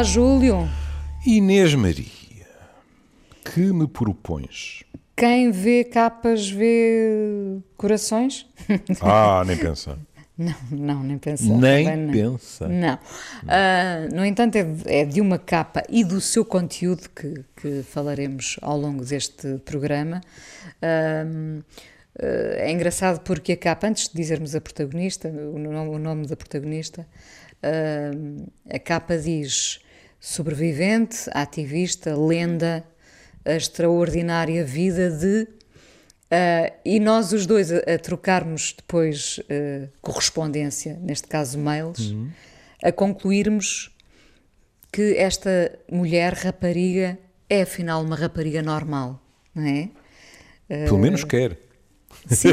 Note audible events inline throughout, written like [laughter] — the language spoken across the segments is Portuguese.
Olá, Júlio. Inês Maria, que me propões? Quem vê capas vê corações? [laughs] Ah, nem pensar. Não, não, nem pensar. Nem não. pensa. Não. Ah, no entanto, é de, é de uma capa e do seu conteúdo que, que falaremos ao longo deste programa. Ah, é engraçado porque a capa, antes de dizermos a protagonista, o nome, o nome da protagonista, ahm, a capa diz sobrevivente, ativista, lenda, a extraordinária vida de Uh, e nós os dois a, a trocarmos depois uh, correspondência, neste caso mails, a concluirmos que esta mulher rapariga é afinal uma rapariga normal, não é? Pelo menos quer. Sim,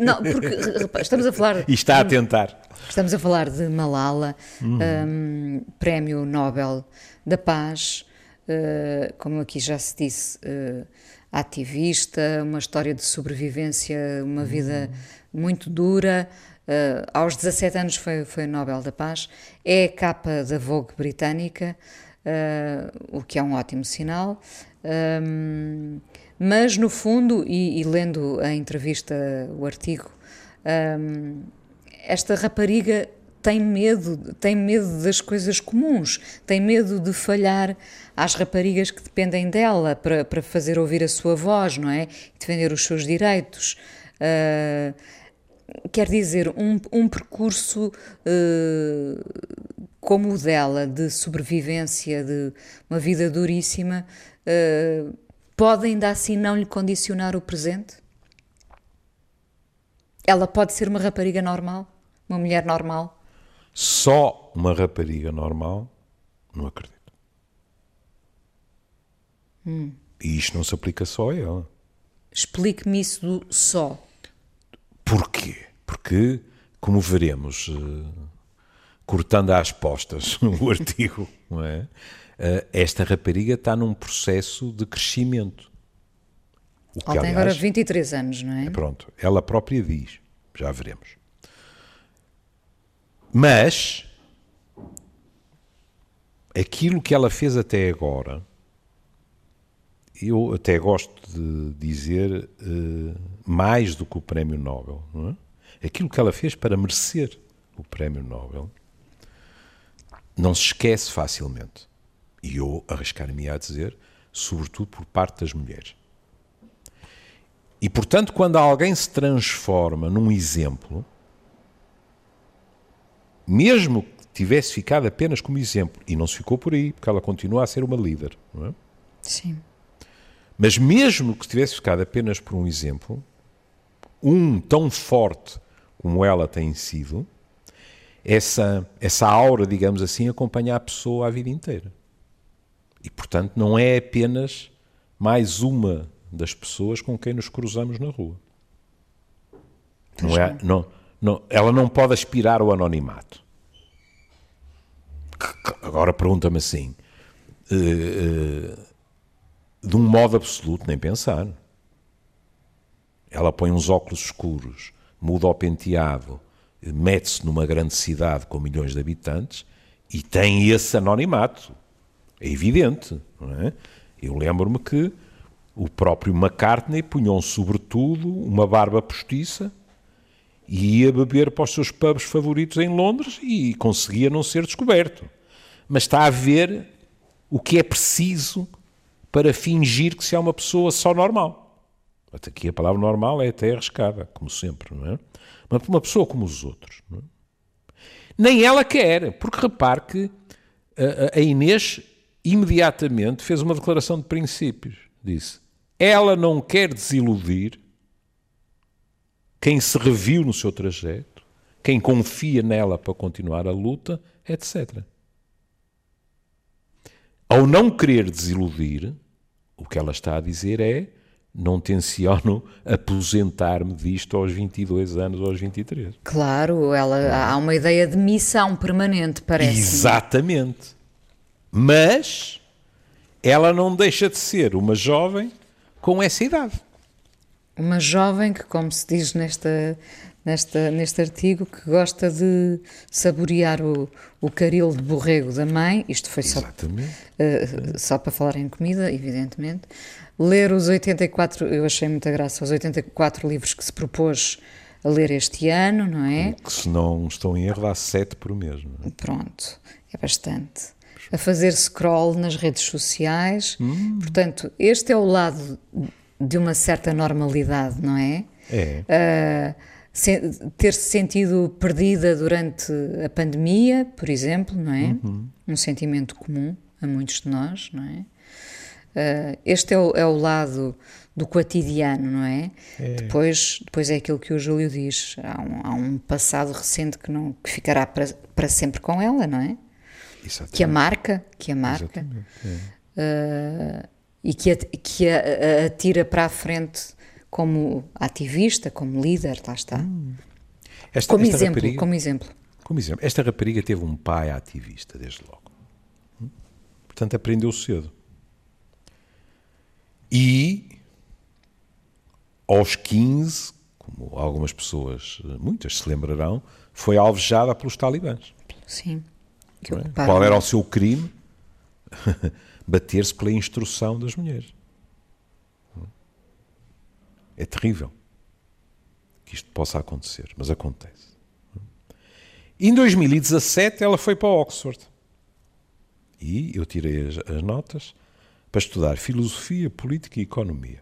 não, porque [laughs] repara, estamos a falar E está a tentar. Estamos a falar de Malala, um, Prémio Nobel da Paz, uh, como aqui já se disse, uh, ativista, uma história de sobrevivência, uma vida muito dura. Uh, aos 17 anos foi, foi Nobel da Paz. É a capa da Vogue britânica, uh, o que é um ótimo sinal. Um, mas, no fundo, e, e lendo a entrevista, o artigo, um, esta rapariga tem medo, tem medo das coisas comuns, tem medo de falhar às raparigas que dependem dela para, para fazer ouvir a sua voz, não é? Defender os seus direitos. Ah, quer dizer, um, um percurso eh, como o dela, de sobrevivência, de uma vida duríssima, eh, pode ainda assim não lhe condicionar o presente? Ela pode ser uma rapariga normal? Uma mulher normal? Só uma rapariga normal, não acredito. E isto não se aplica só a ela. Explique-me isso do só. Porquê? Porque, como veremos, eh, cortando às postas [laughs] o artigo, não é? Eh, esta rapariga está num processo de crescimento. O que, Ela tem agora aliás, 23 anos, não é? Pronto, ela própria diz, já veremos. Mas aquilo que ela fez até agora, eu até gosto de dizer eh, mais do que o Prémio Nobel, é? aquilo que ela fez para merecer o Prémio Nobel, não se esquece facilmente. E eu arriscar-me a dizer, sobretudo por parte das mulheres. E, portanto, quando alguém se transforma num exemplo, mesmo que tivesse ficado apenas como exemplo, e não se ficou por aí, porque ela continua a ser uma líder, não é? Sim. mas mesmo que tivesse ficado apenas por um exemplo, um tão forte como ela tem sido, essa, essa aura, digamos assim, acompanha a pessoa a vida inteira. E, portanto, não é apenas mais uma das pessoas com quem nos cruzamos na rua. Não é, não, não, ela não pode aspirar ao anonimato. Agora pergunta-me assim, eh, eh, de um modo absoluto, nem pensar. Ela põe uns óculos escuros, muda o penteado, mete-se numa grande cidade com milhões de habitantes e tem esse anonimato. É evidente, não é? Eu lembro-me que o próprio McCartney punha um sobretudo, uma barba postiça e ia beber para os seus pubs favoritos em Londres e conseguia não ser descoberto. Mas está a ver o que é preciso para fingir que se é uma pessoa só normal. Até aqui a palavra normal é até arriscada, como sempre, não é? Mas uma pessoa como os outros. É? Nem ela quer, porque repare que a, a Inês imediatamente fez uma declaração de princípios. Disse: ela não quer desiludir quem se reviu no seu trajeto, quem confia nela para continuar a luta, etc. Ao não querer desiludir, o que ela está a dizer é: não tenciono aposentar-me disto aos 22 anos aos 23. Claro, ela, há uma ideia de missão permanente, parece. Exatamente. Mas ela não deixa de ser uma jovem com essa idade. Uma jovem que, como se diz nesta, nesta, neste artigo, que gosta de saborear o, o caril de borrego da mãe, isto foi só, uh, só para falar em comida, evidentemente, ler os 84, eu achei muita graça, os 84 livros que se propôs a ler este ano, não é? Que se não estou em erro, dá 7 por mês. É? Pronto, é bastante. A fazer scroll nas redes sociais. Hum. Portanto, este é o lado de uma certa normalidade, não é? É. Uh, se, ter-se sentido perdida durante a pandemia, por exemplo, não é? Uhum. Um sentimento comum a muitos de nós, não é? Uh, este é o, é o, lado do cotidiano, não é? é? Depois, depois é aquilo que o Júlio diz, há um, há um passado recente que, não, que ficará para, para sempre com ela, não é? Exatamente. Que a marca, que a marca. É. Uh, e que a, que a, a, tira para a frente como ativista, como líder, lá está. Hum. Esta, como, esta exemplo, rapariga, como exemplo. Como exemplo. Esta rapariga teve um pai ativista, desde logo. Hum? Portanto, aprendeu cedo. E aos 15, como algumas pessoas, muitas se lembrarão, foi alvejada pelos talibãs. Sim. É? Qual era o seu crime? [laughs] Bater-se pela instrução das mulheres. É terrível que isto possa acontecer, mas acontece. Em 2017 ela foi para Oxford. E eu tirei as, as notas para estudar filosofia, política e economia.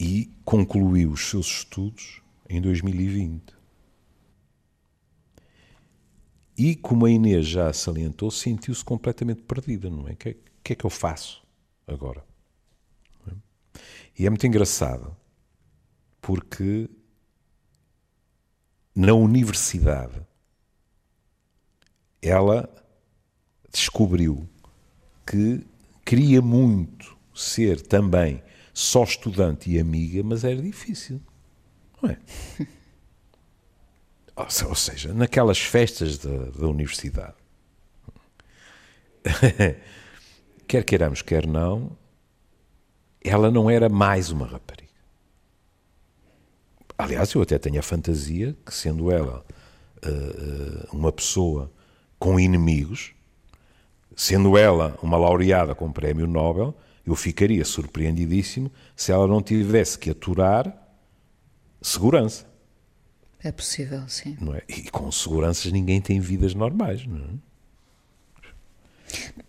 E concluiu os seus estudos em 2020. E, como a Inês já salientou, sentiu-se completamente perdida, não é? O que, que, é que eu faço agora? E é muito engraçado, porque na universidade ela descobriu que queria muito ser também só estudante e amiga, mas era difícil. Não é? [laughs] Ou seja, naquelas festas da, da universidade, [laughs] quer queiramos, quer não, ela não era mais uma rapariga. Aliás, eu até tenho a fantasia que, sendo ela uh, uma pessoa com inimigos, Sendo ela uma laureada com prémio Nobel, eu ficaria surpreendidíssimo se ela não tivesse que aturar segurança. É possível, sim. Não é? E com seguranças ninguém tem vidas normais, não é?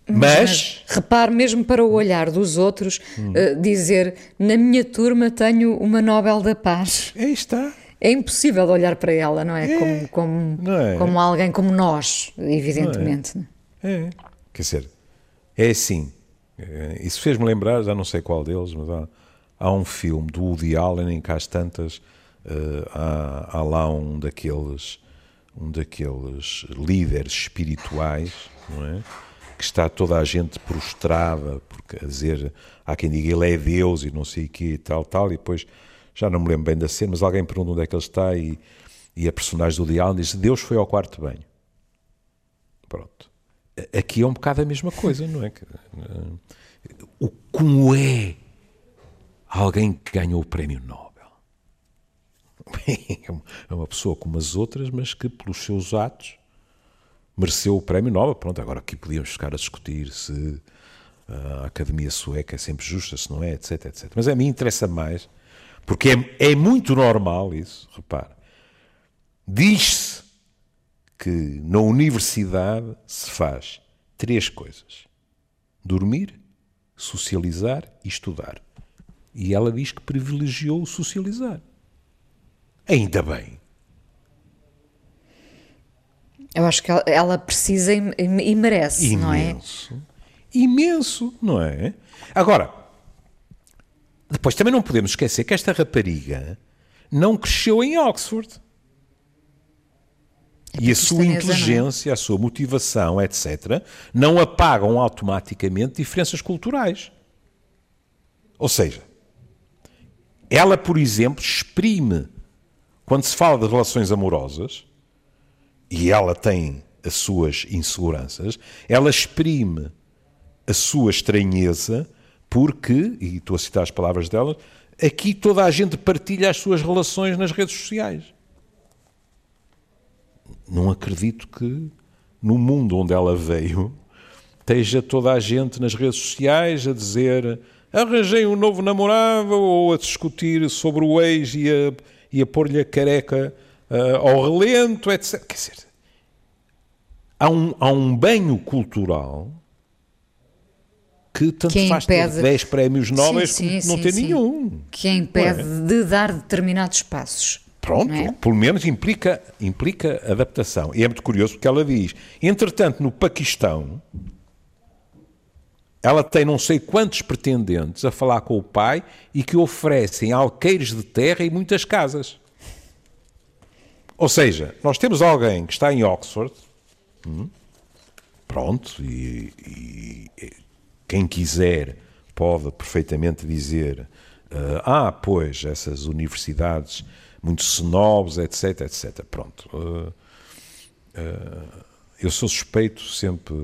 Mas, Mas, repare mesmo para o olhar dos outros hum. uh, dizer na minha turma tenho uma Nobel da Paz. Aí está. É impossível olhar para ela, não é? é. Como, como, é? como alguém como nós, evidentemente. Não é. é. Quer dizer, é assim. Eh, isso fez-me lembrar, já não sei qual deles, mas há, há um filme do Woody Allen em que às tantas uh, há, há, lá um daqueles, um daqueles líderes espirituais, não é? que está toda a gente prostrada, porque a dizer, há quem diga ele é Deus e não sei o tal, tal, e depois já não me lembro bem da cena, mas alguém pergunta onde é que ele está e, e a personagem do Allen diz, Deus foi ao quarto banho. Pronto aqui é um bocado a mesma coisa, não é? Eh, o como é alguém que ganhou o prémio Nobel? [laughs] É uma pessoa como as outras, mas que pelos seus atos mereceu o prémio Nobel. Pronto, agora aqui podíamos ficar a discutir se a Academia Sueca é sempre justa, se não é, etc, etc. Mas a mim interessa mais, porque é, é muito normal isso, repare. Diz-se que na universidade se faz três coisas: dormir, socializar e estudar. E ela diz que privilegiou o socializar. Ainda bem. Eu acho que ela precisa e merece, Imenso. não é? Imenso, não é? Agora, depois também não podemos esquecer que esta rapariga não cresceu em Oxford. É e a sua é? inteligência, é? a sua motivação, etc., não apagam automaticamente diferenças culturais. Ou seja, ela, por exemplo, exprime, quando se fala de relações amorosas, e ela tem as suas inseguranças, ela exprime a sua estranheza porque, e estou a citar as palavras dela, aqui toda a gente partilha as suas relações nas redes sociais. Não acredito que no mundo onde ela veio esteja toda a gente nas redes sociais a dizer arranjei um novo namorado ou a discutir sobre o ex e a, e a pôr-lhe a careca uh, ao relento, etc. Quer dizer, há um, há um banho cultural que tanto que faz impede... ter 10 prémios nobres sim, não sim, ter sim. nenhum. Que impede é? de dar determinados passos. Pronto, é? pelo menos implica, implica adaptação. E é muito curioso porque ela diz: entretanto, no Paquistão, ela tem não sei quantos pretendentes a falar com o pai e que oferecem alqueires de terra e muitas casas. Ou seja, nós temos alguém que está em Oxford, hum, pronto, e, e, quem quiser pode perfeitamente dizer: uh, ah, pois, essas universidades muito snobs, etc, etc. Pronto. Uh, uh, eu sou suspeito sempre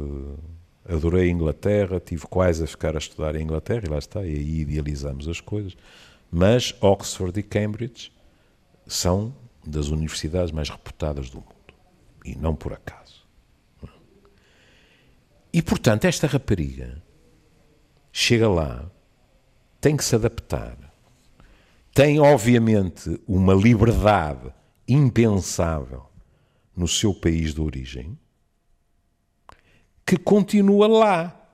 adorei a Inglaterra, tive quase a ficar a estudar em Inglaterra, e lá está, e aí idealizamos as coisas. Mas Oxford e Cambridge são das universidades mais reputadas do mundo. E não por acaso. E, portanto, esta rapariga chega lá, tem que se adaptar, tem, obviamente, uma liberdade impensável no seu país de origem que continua lá.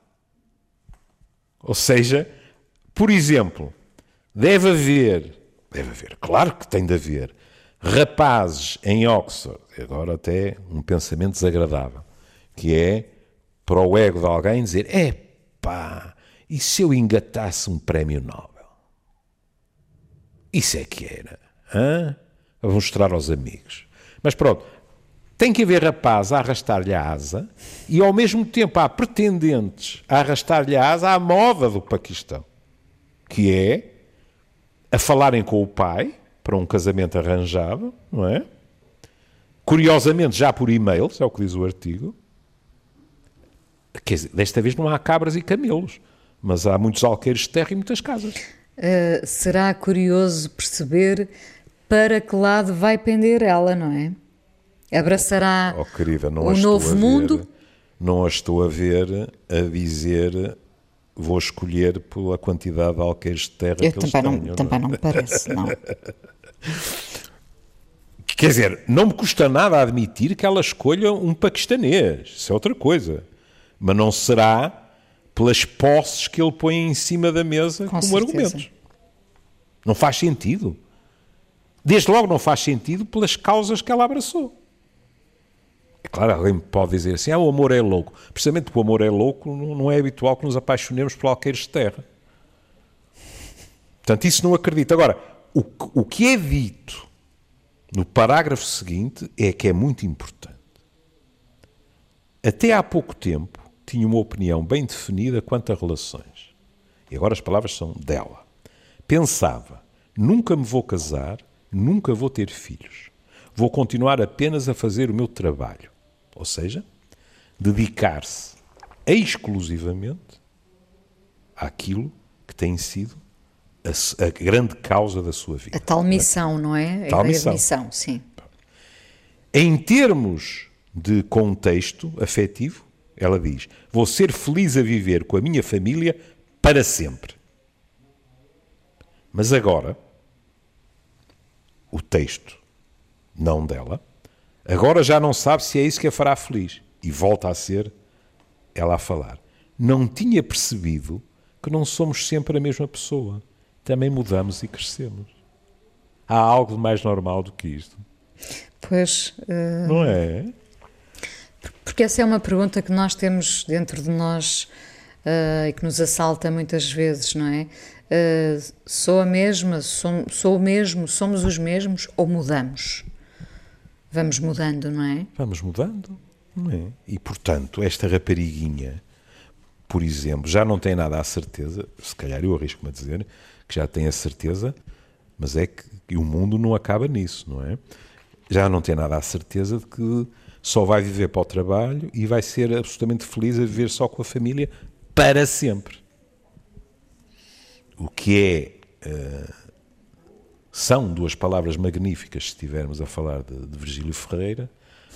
Ou seja, por exemplo, deve haver, deve haver, claro que tem de haver, rapazes em Oxford, agora até um pensamento desagradável, que é para o ego de alguém dizer: epá, e se eu engatasse um prémio Nobel? Isso é que era. Hã? A mostrar aos amigos. Mas pronto, tem que haver rapaz a arrastar-lhe a asa e, ao mesmo tempo, há pretendentes a arrastar-lhe a asa à moda do Paquistão, que é a falarem com o pai para um casamento arranjado, não é? Curiosamente, já por e-mails, é o que diz o artigo. Quer dizer, desta vez não há cabras e camelos, mas há muitos alqueires de terra e muitas casas. Uh, será curioso perceber para que lado vai pender ela, não é? Abraçará oh, querida, o novo mundo? Ver, não a estou a ver a dizer vou escolher pela quantidade de alqueires de terra Eu que também eles não, Também não me parece, não. [laughs] Quer dizer, não me custa nada admitir que ela escolha um paquistanês, isso é outra coisa. Mas não será pelas posses que ele põe em cima da mesa Com como certeza. argumentos. Não faz sentido. Desde logo não faz sentido pelas causas que ela abraçou. Claro, alguém pode dizer assim, ah, o amor é louco. Precisamente porque o amor é louco, não é habitual que nos apaixonemos por alqueires de terra. Portanto, isso não acredito. Agora, o, o que é dito no parágrafo seguinte é que é muito importante. Até há pouco tempo tinha uma opinião bem definida quanto a relações. E agora as palavras são dela. Pensava, nunca me vou casar, nunca vou ter filhos. Vou continuar apenas a fazer o meu trabalho ou seja, dedicar-se exclusivamente àquilo que tem sido a, a, grande causa da sua vida. A tal missão, não é? A tal missão. missão, sim. Em termos de contexto afetivo, ela diz: Vou ser feliz a viver com a minha família para sempre. Mas agora, o texto, não dela, Agora já não sabe se é isso que a fará feliz. E volta a ser ela a falar. Não tinha percebido que não somos sempre a mesma pessoa. Também mudamos e crescemos. Há algo mais normal do que isto. Pois. Uh... Não é? Porque essa é uma pergunta que nós temos dentro de nós uh, e que nos assalta muitas vezes, não é? Uh, sou a mesma, sou, sou o mesmo, somos os mesmos ou mudamos? Vamos mudando, não é? Vamos mudando, não é? E, portanto, esta rapariguinha, por exemplo, já não tem nada à certeza, se calhar eu arrisco-me a dizer que já tem a certeza, mas é que o mundo não acaba nisso, não é? Já não tem nada à certeza de que só vai viver para o trabalho e vai ser absolutamente feliz a viver só com a família para sempre. o que é. Uh, são duas palavras magníficas se estivermos a falar de, de Virgílio Ferreira,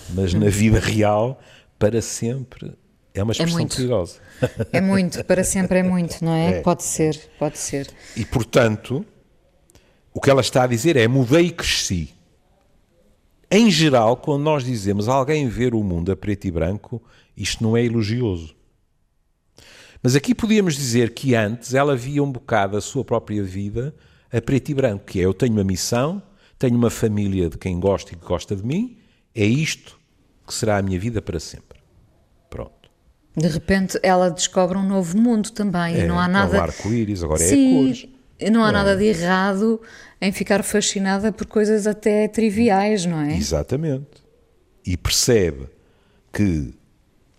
mas na vida real, para sempre, é uma expressão é perigosa. É muito, para sempre é muito, não é? é? Pode ser, pode ser. E portanto, o que ela está a dizer é mudei e cresci. Em geral, quando nós dizemos alguém ver o mundo a preto e branco, isto não é elogioso. Mas aqui podíamos dizer que antes ela via um bocado a sua própria vida a preto e branco, que é eu tenho uma missão, tenho uma família de quem gosta e que gosta de mim, é isto que será a minha vida para sempre. Pronto. De repente ela descobre um novo mundo também é, e não há nada. É o arco-íris, agora Sim, é cores. Não há é. nada de errado em ficar fascinada por coisas até triviais, não é? Exatamente. E percebe que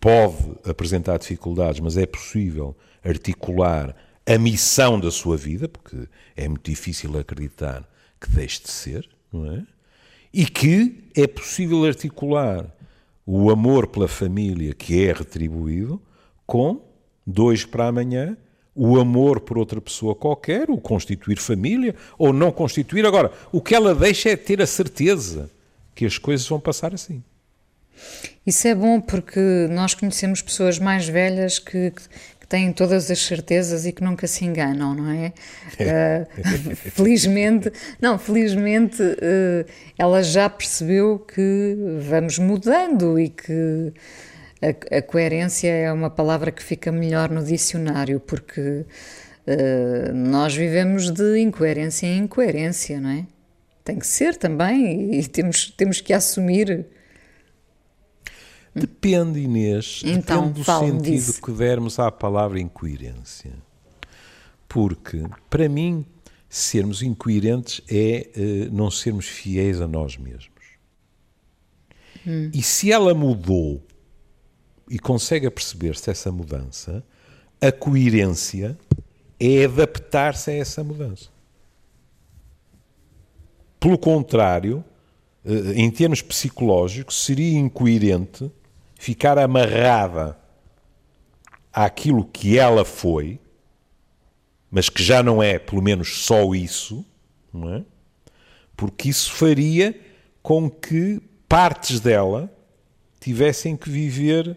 pode apresentar dificuldades, mas é possível articular a missão da sua vida, porque é muito difícil acreditar que deixe de ser, não é? E que é possível articular o amor pela família que é retribuído com dois para amanhã, o amor por outra pessoa qualquer, o constituir família ou não constituir. Agora, o que ela deixa é ter a certeza que as coisas vão passar assim. Isso é bom porque nós conhecemos pessoas mais velhas que, que têm todas as certezas e que nunca se enganam, não é? uh, [laughs] felizmente, não, felizmente uh, ela já percebeu que vamos mudando e que a, a, coerência é uma palavra que fica melhor no dicionário, porque uh, nós vivemos de incoerência em incoerência, não é? Tem que ser também e temos, temos que assumir [laughs] Depende, Inês. Então, depende do sentido disso. que dermos à palavra incoerência. Porque, para mim, sermos incoerentes é uh, não sermos fiéis a nós mesmos. Hum. E se ela mudou e consegue perceber-se essa mudança, a coerência é adaptar-se a essa mudança. Pelo contrário, eh, em termos psicológicos, seria incoerente ficar amarrada àquilo que ela foi, mas que já não é, pelo menos, só isso, não é? Porque isso faria com que partes dela tivessem que viver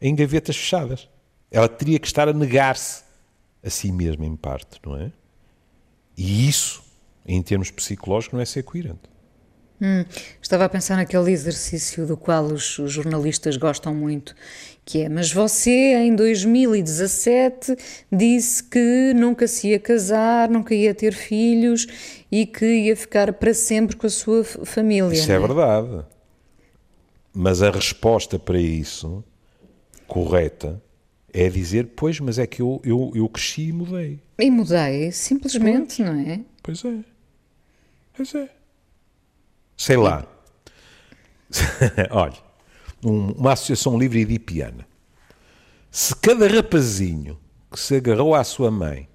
em gavetas fechadas. Ela teria que estar a negar-se a si mesma, em parte, não é? E isso, em termos psicológicos, não é ser coerente. Hum, estava a pensar naquele exercício do qual os, os, jornalistas gostam muito, que é, mas você em 2017 disse que nunca se ia casar, nunca ia ter filhos e que ia ficar para sempre com a sua família. Isso é, é verdade. Mas a resposta para isso, correta, é dizer, pois, mas é que eu, eu, eu cresci e mudei. E mudei, simplesmente, pois. não é? Pois é. Pois é sei lá. [laughs] Olha, um, uma associação livre edipiana. Se cada rapazinho que se agarrou à sua mãe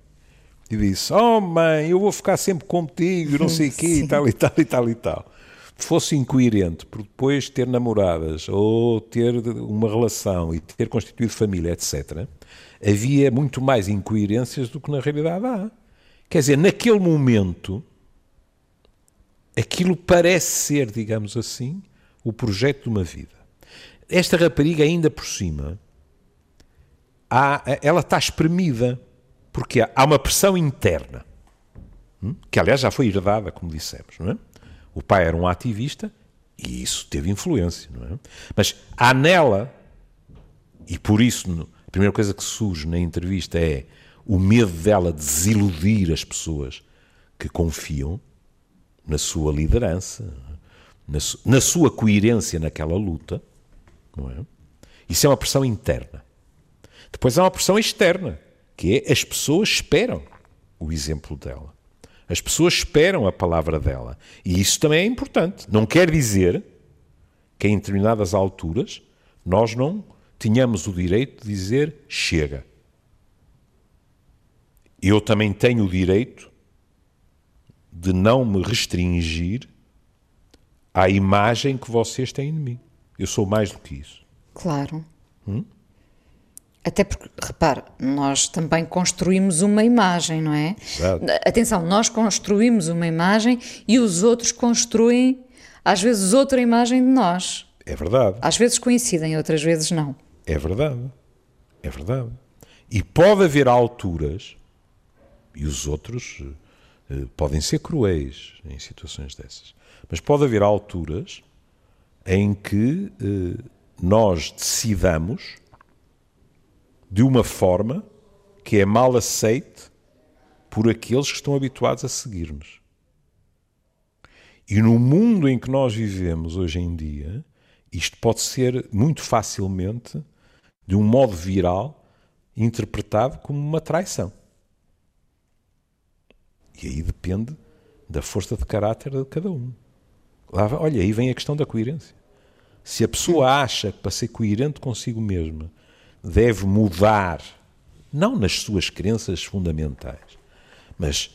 e disse: Oh, mãe, eu vou ficar sempre contigo, não sei o quê, e [laughs] tal, e tal, e tal, e tal, fosse incoerente por depois ter namoradas ou ter uma relação e ter constituído família, etc., havia muito mais incoerências do que na realidade há. Quer dizer, naquele momento aquilo parece ser, digamos assim, o projeto de uma vida. Esta rapariga, ainda por cima, há, ela está espremida, porque há uma pressão interna, hum, que aliás já foi herdada, como dissemos, não é? O pai era um ativista e isso teve influência, não é? Mas há nela, e por isso a primeira coisa que surge na entrevista é o medo dela desiludir as pessoas que confiam, na sua liderança, na, su na sua coerência naquela luta. Não é? Isso é uma pressão interna. Depois há uma pressão externa, que é as pessoas esperam o exemplo dela. As pessoas esperam a palavra dela. E isso também é importante. Não quer dizer que em determinadas alturas nós não tínhamos o direito de dizer chega. Eu também tenho o direito de não me restringir à imagem que vocês têm de mim. Eu sou mais do que isso. Claro. Hum? Até porque, repare, nós também construímos uma imagem, não é? Exato. Atenção, nós construímos uma imagem e os outros construem, às vezes, outra imagem de nós. É verdade. Às vezes coincidem, outras vezes não. É verdade. É verdade. E pode haver alturas, e os outros podem ser cruéis em situações dessas, mas pode haver alturas em que eh, nós decidamos de uma forma que é mal aceite por aqueles que estão habituados a seguir-nos. E no mundo em que nós vivemos hoje em dia, isto pode ser muito facilmente, de um modo viral, interpretado como uma traição. E aí depende da força de caráter de cada um. Lá, olha, aí vem a questão da coerência. Se a pessoa acha que para ser coerente consigo mesma deve mudar, não nas suas crenças fundamentais, mas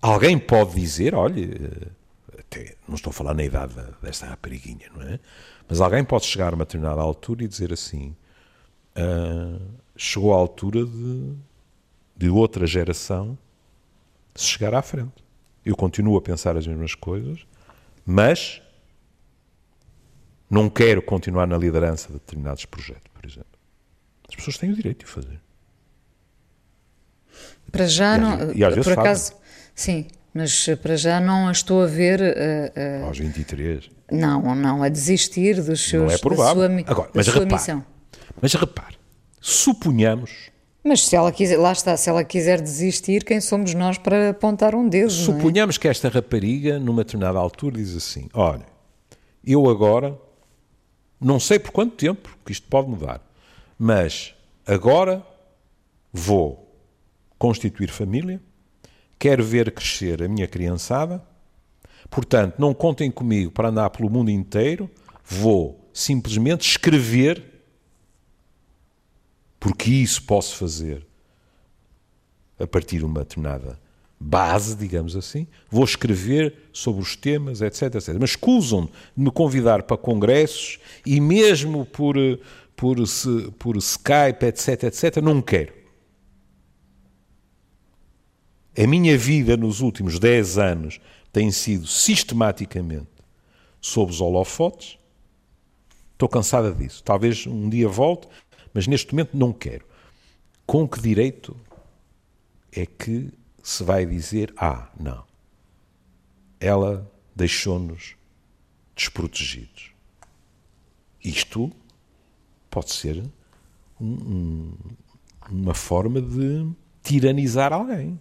alguém pode dizer, olha, até não estou a falar na idade desta rapariguinha, não é? Mas alguém pode chegar a uma determinada altura e dizer assim: ah, chegou a altura de, de outra geração se chegar à frente. Eu continuo a pensar as mesmas coisas, mas não quero continuar na liderança de determinados projetos, por exemplo. As pessoas têm o direito de fazer. Para já E não. e às vezes por acaso, sim, mas uh, para já não a estou a ver. uh, uh, Aos 23. não, não, a desistir dos seus, Não é provável. sua, Agora, mas repare, missão. mas repare, suponhamos, Mas se ela quiser, lá está, se ela quiser desistir, quem somos nós para apontar um dedo? é? suponhamos que esta rapariga, numa determinada altura, diz assim: Olha, eu agora, não sei por quanto tempo, que isto pode mudar, mas agora vou constituir família, quero ver crescer a minha criançada, portanto, não contem comigo para andar pelo mundo inteiro, vou simplesmente escrever, porque isso posso fazer a partir de uma determinada base, digamos assim, vou escrever sobre os temas, etc, etc. Mas escusam de me convidar para congressos e mesmo por, eh, por, por Skype, etc, etc, não quero. A minha vida nos últimos 10 anos tem sido sistematicamente sob os holofotes. Estou cansada disso. Talvez um dia volte, mas neste momento não quero. Com que direito é que se vai dizer: ah, não, ela deixou-nos desprotegidos? Isto pode ser um- um- uma forma de tiranizar alguém.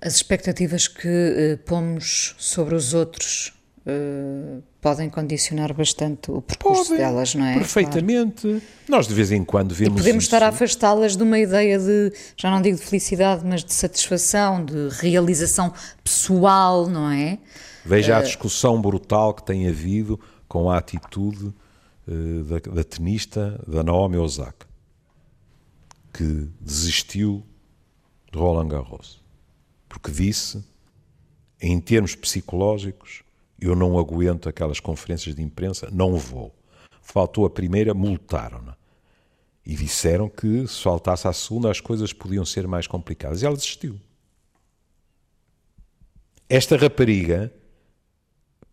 As expectativas que eh, pomos sobre os outros eh, podem condicionar bastante o percurso Podem, delas, não é? Perfeitamente. Nós de vez em quando E vemos. podemos isso. estar a afastá-las de uma ideia de, já não digo de felicidade, mas de satisfação, de realização pessoal, não é? Veja a discussão brutal que tem havido com a atitude eh, da, da tenista da Naomi Osaka, que desistiu de Roland Garros, porque disse, em termos psicológicos, eu não aguento aquelas conferências de imprensa, não vou. Faltou a primeira, multaram-na. E disseram que se faltasse a segunda as coisas podiam ser mais complicadas. E ela desistiu. Esta rapariga,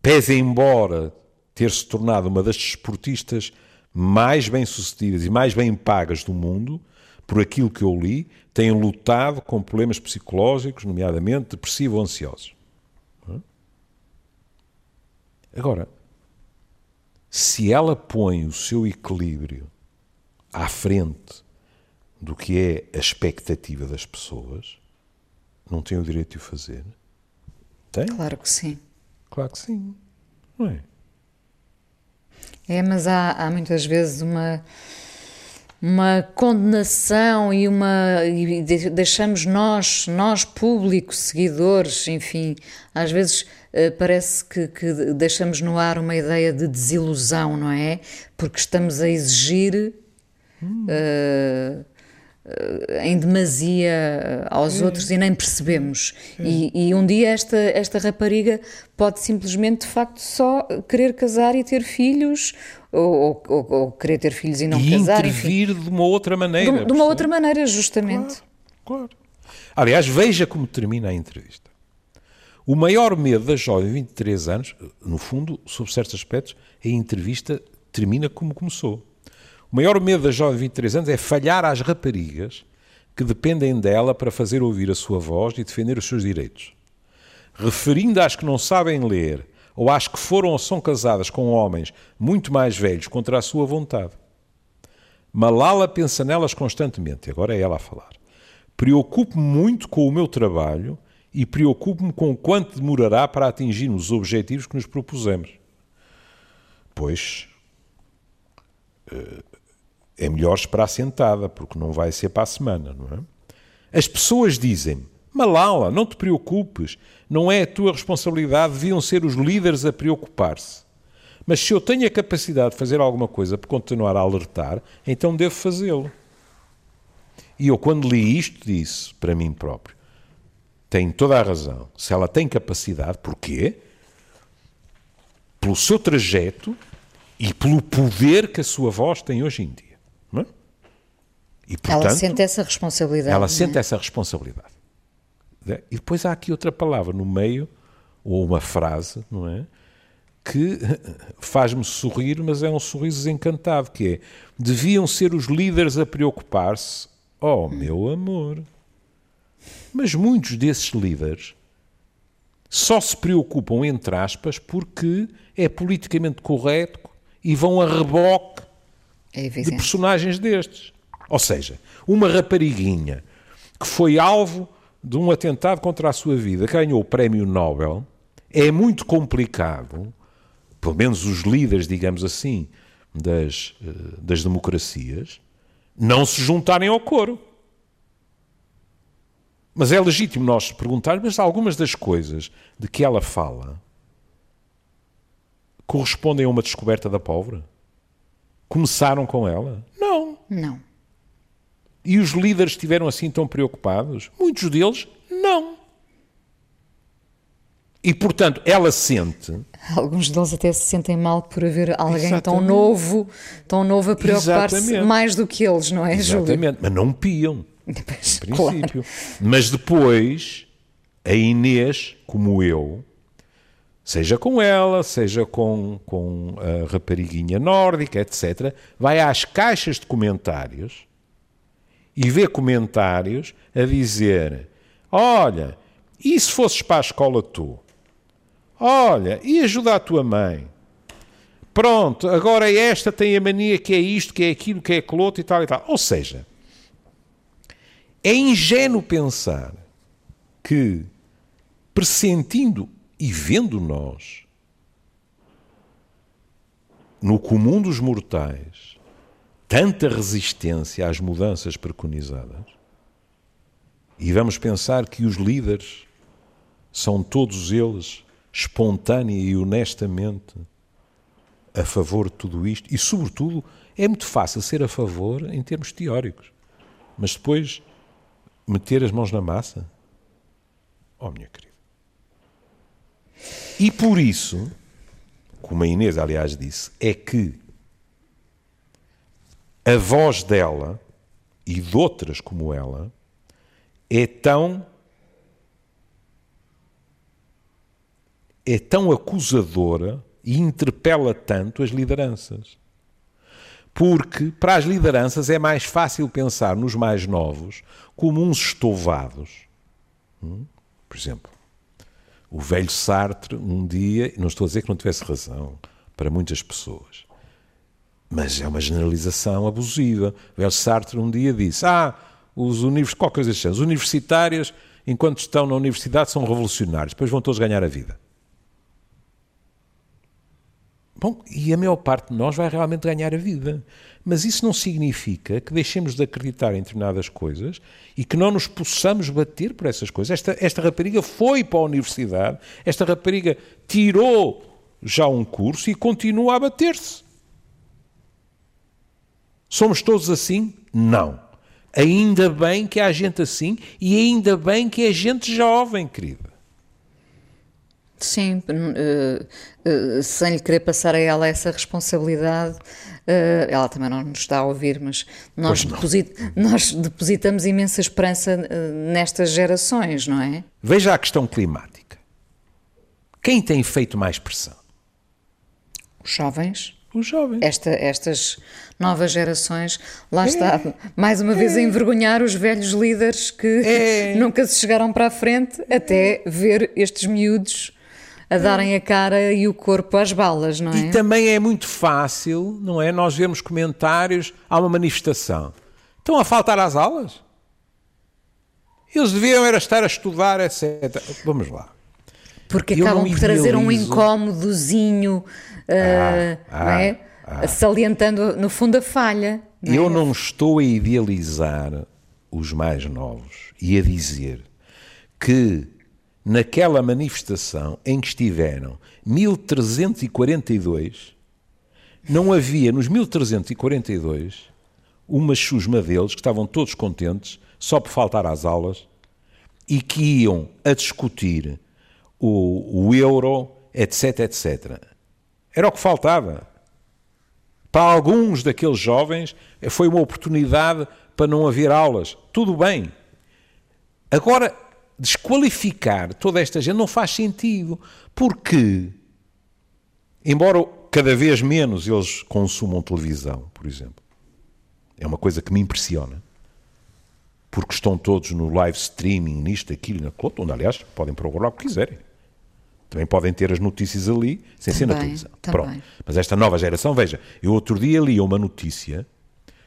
pese embora ter se tornado uma das desportistas mais bem-sucedidas e mais bem pagas do mundo, por aquilo que eu li, tem lutado com problemas psicológicos, nomeadamente depressivo ou ansiosos. Agora, se ela põe o seu equilíbrio à frente do que é a expectativa das pessoas, não tem o direito de o fazer? Tem? Claro que sim. Claro que sim. Não é? É, mas há, há muitas vezes uma, uma condenação e uma e de- deixamos nós, nós público, seguidores, enfim, às vezes eh, parece que, que deixamos no ar uma ideia de desilusão, não é? Porque estamos a exigir eh, uh, em demasia aos é. outros e nem percebemos. É. E, e, um dia esta, esta rapariga pode simplesmente, de facto, só querer casar e ter filhos, ou, ou, ou querer ter filhos e não e casar. intervir enfim. de uma outra maneira. De, de uma outra maneira, justamente. Claro, claro. Aliás, veja como termina a entrevista. O maior medo da jovem de 23 anos, no fundo, sob certos aspectos, a entrevista termina como começou. O maior medo da jovem de 23 anos é falhar às raparigas que dependem dela para fazer ouvir a sua voz e defender os seus direitos. Referindo às que não sabem ler ou às que foram ou são casadas com homens muito mais velhos contra a sua vontade. Malala pensa nelas constantemente, agora é ela a falar. Preocupo-me muito com o meu trabalho e preocupo-me com quanto demorará para atingirmos os objetivos que nos propusemos. Pois eh, é melhor esperar sentada, porque não vai ser para a semana, não é? As pessoas dizem-me: Malala, não te preocupes, não é a tua responsabilidade, deviam ser os líderes a preocupar-se. Mas se eu tenho a capacidade de fazer alguma coisa para continuar a alertar, então devo fazê-lo. E eu, quando li isto, disse para mim próprio: tem toda a razão. Se ela tem capacidade, porquê? Pelo seu trajeto e pelo poder que a sua voz tem hoje em dia. É? E, portanto, ela sente essa responsabilidade. Ela é? sente essa responsabilidade. E depois há aqui outra palavra no meio, ou uma frase, não é? Que [laughs] faz-me sorrir, mas é um sorriso desencantado, que é deviam ser os líderes a preocupar-se. Oh, meu amor! Mas muitos desses líderes só se preocupam, entre aspas, porque é politicamente correto e vão a reboque é de personagens destes. Ou seja, uma rapariguinha que foi alvo de um atentado contra a sua vida, ganhou o prémio Nobel, é muito complicado, pelo menos os líderes, digamos assim, das, eh, das democracias, não se juntarem ao coro. Mas é legítimo nós perguntar, mas algumas das coisas de que ela fala correspondem a uma descoberta da pólvora? Começaram com ela? Não. Não. E os líderes estiveram assim tão preocupados? Muitos deles, não. E, portanto, ela sente. Alguns deles até se sentem mal por haver alguém Exatamente. tão novo, tão novo a preocupar-se mais do que eles, não é, Exatamente. Júlio? Mas não piam. [laughs] Pois, princípio. Claro. Mas depois, a Inês, como eu, seja com ela, seja com, com a rapariguinha nórdica, etc., vai às caixas de comentários e vê comentários a dizer: Olha, e se fosses para a escola tu? Olha, e ajuda a tua mãe? Pronto, agora esta tem a mania que é isto, que é aquilo, que é aquilo outro e tal e tal. Ou seja, é ingênuo pensar que, pressentindo e vendo nós, no comum dos mortais, tanta resistência às mudanças preconizadas, e vamos pensar que os líderes são todos eles espontânea e honestamente a favor de tudo isto, e, sobretudo, é muito fácil ser a favor em termos teóricos, mas depois meter as mãos na massa? Oh, minha querida. E por isso, como a Inês, aliás, disse, é que a voz dela e de outras como ela é tão é tão acusadora e interpela tanto as lideranças. Porque para as lideranças é mais fácil pensar nos mais novos como uns estovados. Hum? Por exemplo, o velho Sartre, um dia, não estou a dizer que não tivesse razão para muitas pessoas, mas é uma generalização abusiva. O Sartre um dia disse: Ah, os univers... qual coisa os universitários, enquanto estão na universidade, são revolucionários, depois vão todos ganhar a vida. Bom, e a maior parte de nós vai realmente ganhar a vida. Mas isso não significa que deixemos de acreditar em determinadas coisas e que não nos possamos bater por essas coisas. Esta, esta rapariga foi para a universidade, esta rapariga tirou já um curso e continua a bater-se. Somos todos assim? Não. Ainda bem que há gente assim e ainda bem que é gente jovem, querida. Sim, uh, uh, sem lhe querer passar a ela essa responsabilidade, uh, ela também não nos está a ouvir, mas nós, deposit nós depositamos imensa esperança nestas gerações, não é? Veja a questão climática. Quem tem feito mais pressão? Os jovens. Os jovens. Esta, estas novas gerações, lá é. está, mais uma vez é. a envergonhar os velhos líderes que é. [laughs] nunca se chegaram para a frente até ver estes miúdos a darem a cara e o corpo às balas, não é? E também é muito fácil, não é? Nós vemos comentários, há uma manifestação. Estão a faltar às aulas? Eles deviam era estar a estudar, etc. Vamos lá. Porque Eu acabam por trazer um incómodozinho, uh, ah, não é? Ah, ah. Salientando, no fundo, a falha. Não Eu é? não estou a idealizar os mais novos e a dizer que naquela manifestação em que estiveram 1342, não havia nos 1342 uma chusma deles que estavam todos contentes só por faltar às aulas e que iam a discutir o, o euro, etc, etc. Era o que faltava. Para alguns daqueles jovens foi uma oportunidade para não haver aulas. Tudo bem. Agora, desqualificar toda esta gente não faz sentido, porque, embora cada vez menos eles consumam televisão, por exemplo, é uma coisa que me impressiona, porque estão todos no live streaming, nisto, aquilo, naquilo, onde, aliás, podem procurar o que quiserem. Também podem ter as notícias ali, sem ser na televisão. Pronto. Mas esta nova geração, veja, eu outro dia li uma notícia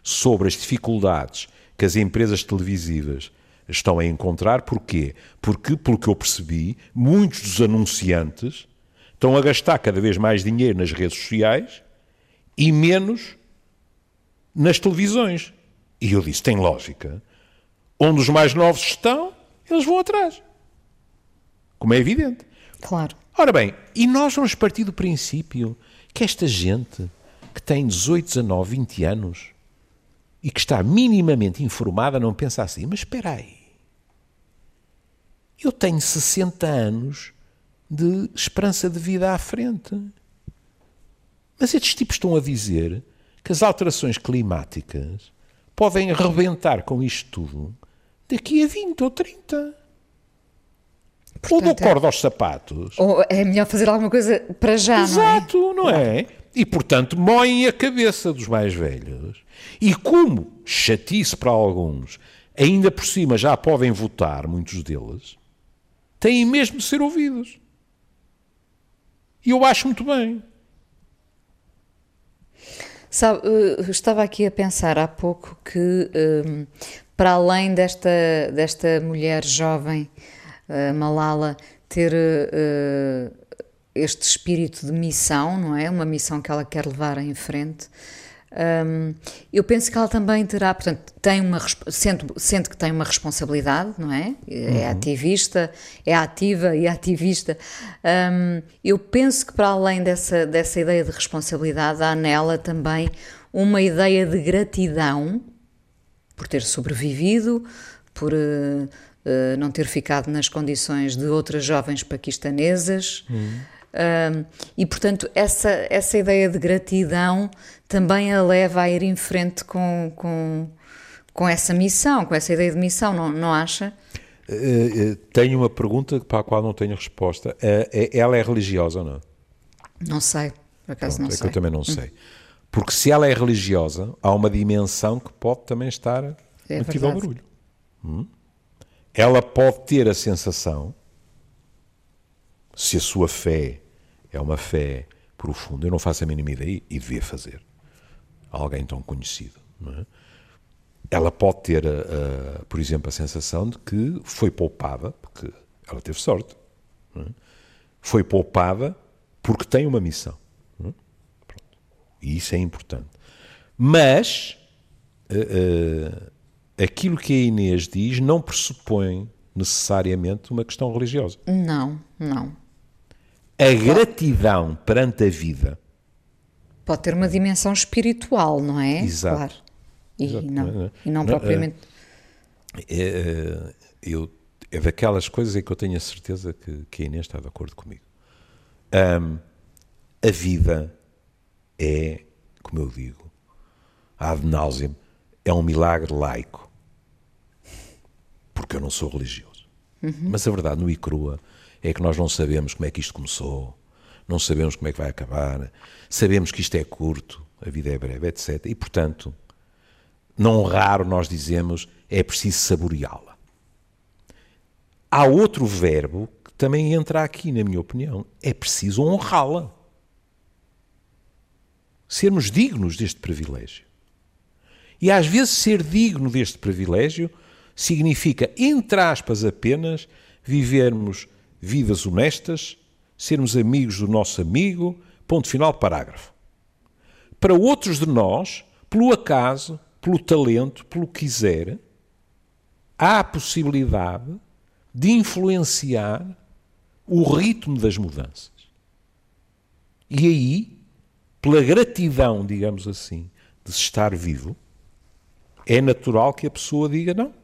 sobre as dificuldades que as empresas televisivas estão a encontrar. Porquê? Porque, pelo que eu percebi, muitos dos anunciantes estão a gastar cada vez mais dinheiro nas redes sociais e menos nas televisões. E eu disse: tem lógica. Onde os mais novos estão, eles vão atrás. Como é evidente. Claro. Ora bem, e nós vamos partir do princípio que esta gente que tem 18, 19, 20 anos e que está minimamente informada não pensa assim, mas espera aí, eu tenho 60 anos de esperança de vida à frente. Mas estes tipos estão a dizer que as alterações climáticas podem arrebentar com isto tudo daqui a 20 ou 30. Portanto, ou do corda aos sapatos. Ou é melhor fazer alguma coisa para já, Exato, não é? não é? E, portanto, moem a cabeça dos mais velhos. E como chatice para alguns, ainda por cima já podem votar, muitos deles, têm mesmo de ser ouvidos. E eu acho muito bem. Sabe, eh, estava aqui a pensar há pouco que, um, para além desta, desta mulher jovem, uh, Malala, ter uh, este espírito de missão, não é? Uma missão que ela quer levar em frente. Um, eu penso que ela também terá, portanto, tem uma, sente, sente que tem uma responsabilidade, não é? É uhum. ativista, é ativa e ativista. Um, eu penso que para além dessa, dessa ideia de responsabilidade, há nela também uma ideia de gratidão por ter sobrevivido, por uh, uh, não ter ficado nas condições de outras jovens paquistanesas. Um, e, portanto, essa, essa ideia de gratidão também a leva a ir em frente com, com, com essa missão, com essa ideia de missão, não, não acha? Uh, tenho uma pergunta para a qual não tenho resposta. Uh, ela é religiosa ou não? Não sei, por acaso Pronto, não é sei. Que eu também não sei. Porque se ela é religiosa, há uma dimensão que pode também estar é metida ao barulho. Hum? Ela pode ter a sensação, se a sua fé é uma fé profunda, eu não faço a mínima ideia e devia fazer alguém tão conhecido. É? Ela pode ter, uh, por exemplo, a sensação de que foi poupada, porque ela teve sorte, é? foi poupada porque tem uma missão. É? E isso é importante. Mas uh, uh, aquilo que a Inês diz não pressupõe necessariamente uma questão religiosa. Não, não. A gratidão perante a vida Pode ter uma dimensão espiritual, não é? Exato. Claro. E, Exato. Não, e não propriamente. é, eu, é daquelas coisas em que eu tenho a certeza que, que a Inês está de acordo comigo. Um, a vida é, como eu digo, ad nauseam, é um milagre laico. Porque eu não sou religioso. Uhum. Mas a verdade, no e crua, é que nós não sabemos como é que isto começou, não sabemos como é que vai acabar, sabemos que isto é curto, a vida é breve, etc. E, portanto, não raro nós dizemos é preciso saboreá-la. Há outro verbo que também entra aqui, na minha opinião. É preciso honrá-la. Sermos dignos deste privilégio. E às vezes ser digno deste privilégio significa, entre aspas apenas, vivermos vidas honestas, sermos amigos do nosso amigo, ponto final, parágrafo. Para outros de nós, pelo acaso, pelo talento, pelo que quiser, há a possibilidade de influenciar o ritmo das mudanças. E aí, pela gratidão, digamos assim, de estar vivo, é natural que a pessoa diga: não,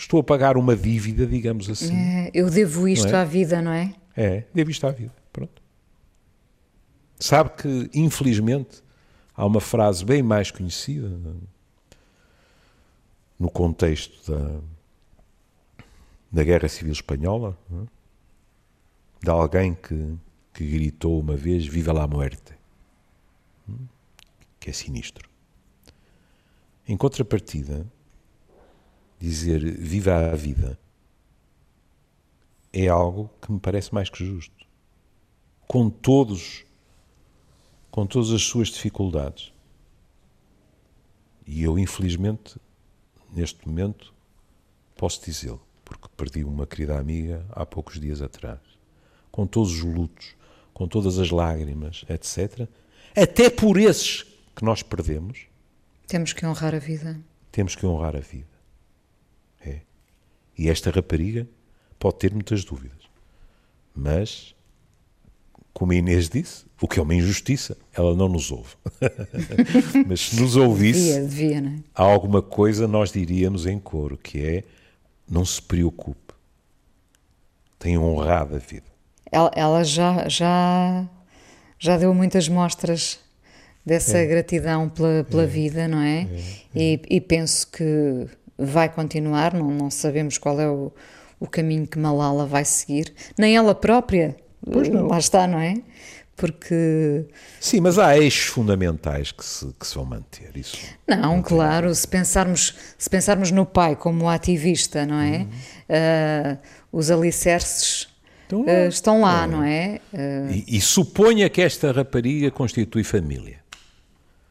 estou a pagar uma dívida, digamos assim. É, eu devo isto é? à vida, não é? É, devo isto à vida. Pronto. Sabe que, infelizmente, há uma frase bem mais conhecida no contexto da, da Guerra Civil Espanhola, é? de alguém que, que gritou uma vez: Viva la muerte! Que é sinistro. Em contrapartida, dizer viva a vida é algo que me parece mais que justo. Com todos, com todas as suas dificuldades. E eu, infelizmente, neste momento, posso dizê-lo, porque perdi uma querida amiga há poucos dias atrás. Com todos os lutos, com todas as lágrimas, etc. Até por esses que nós perdemos, temos que honrar a vida. Temos que honrar a vida. E esta rapariga pode ter muitas dúvidas. Mas, como a Inês disse, o que é uma injustiça, ela não nos ouve. [laughs] Mas se nos ouvisse, devia, devia, é? há alguma coisa nós diríamos em coro, que é não se preocupe. Tenha honrado a vida. Ela, ela já, já, já deu muitas mostras dessa é. gratidão pela, pela é. vida, não é? é, é. E, e, penso que vai continuar, não, não sabemos qual é o, o caminho que Malala vai seguir, nem ela própria, lá está, não é? Porque. Sim, mas há eixos fundamentais que se, que se vão manter. Isso não, não claro, se pensarmos, se pensarmos no pai como ativista, não é? Uhum. Uh, os alicerces estão lá, uh, estão lá é. não é? Uh... E, e suponha que esta rapariga constitui família.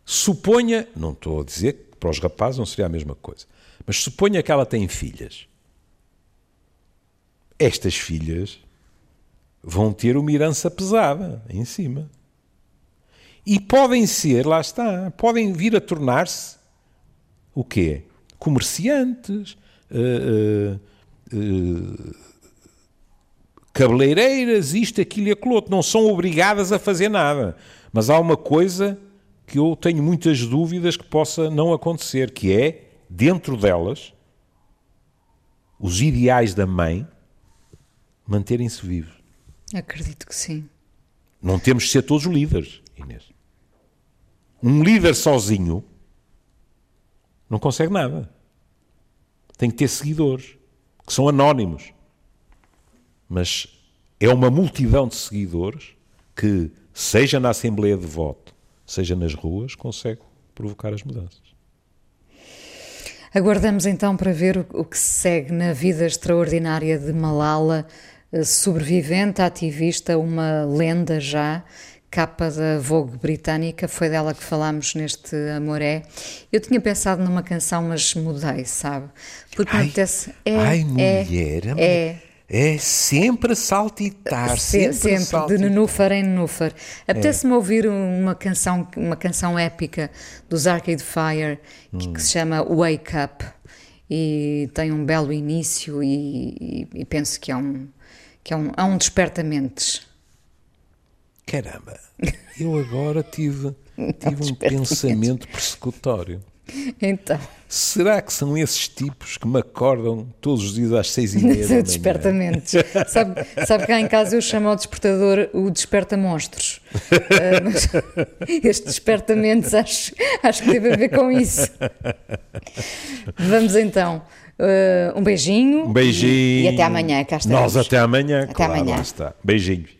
Suponha, não estou a dizer que para os rapazes não seria a mesma coisa, mas suponha que ela tem filhas. Estas filhas vão ter uma herança pesada em cima. E podem ser, lá está, podem vir a tornar-se o quê? Comerciantes, uh, uh, uh, cabeleireiras, isto, aquilo e aquilo outro. Não são obrigadas a fazer nada. Mas há uma coisa que eu tenho muitas dúvidas que possa não acontecer, que é, dentro delas, os ideais da mãe manterem-se vivos. Acredito que sim. Não temos de ser todos líderes, Inês. Um líder sozinho não consegue nada. Tem que ter seguidores, que são anónimos. Mas é uma multidão de seguidores que, seja na Assembleia de Voto, seja nas ruas, consegue provocar as mudanças. Aguardamos então para ver o que se segue na vida extraordinária de Malala, eh, sobrevivente, ativista, uma lenda já, capa da Vogue britânica, foi dela que falámos neste Amoré. Eu tinha pensado numa canção, mas mudei, sabe? Porque ai, me apetece. É, ai, é, mulher, é, é é sempre saltitar, sempre, sempre, sempre saltitar. de nenúfar em nenúfar. Apetece-me é. ouvir uma canção, uma canção épica dos Arcade Fire que, hum. que, se chama Wake Up e tem um belo início e, e, e penso que é um que é um, é um despertamento. Caramba, eu agora tive, tive um pensamento persecutório. [laughs] Então, Será que são esses tipos que me acordam todos os dias às seis e meia da [laughs] despertamentos. Sabe, sabe cá em casa eu chamo ao despertador o desperta-monstros. Ah, [laughs] mas estes despertamentos acho, acho que teve a ver com isso. Vamos então. ah, um beijinho. Um beijinho. E, e até amanhã, cá estaremos. Nós até amanhã. Até claro, amanhã. Beijinhos.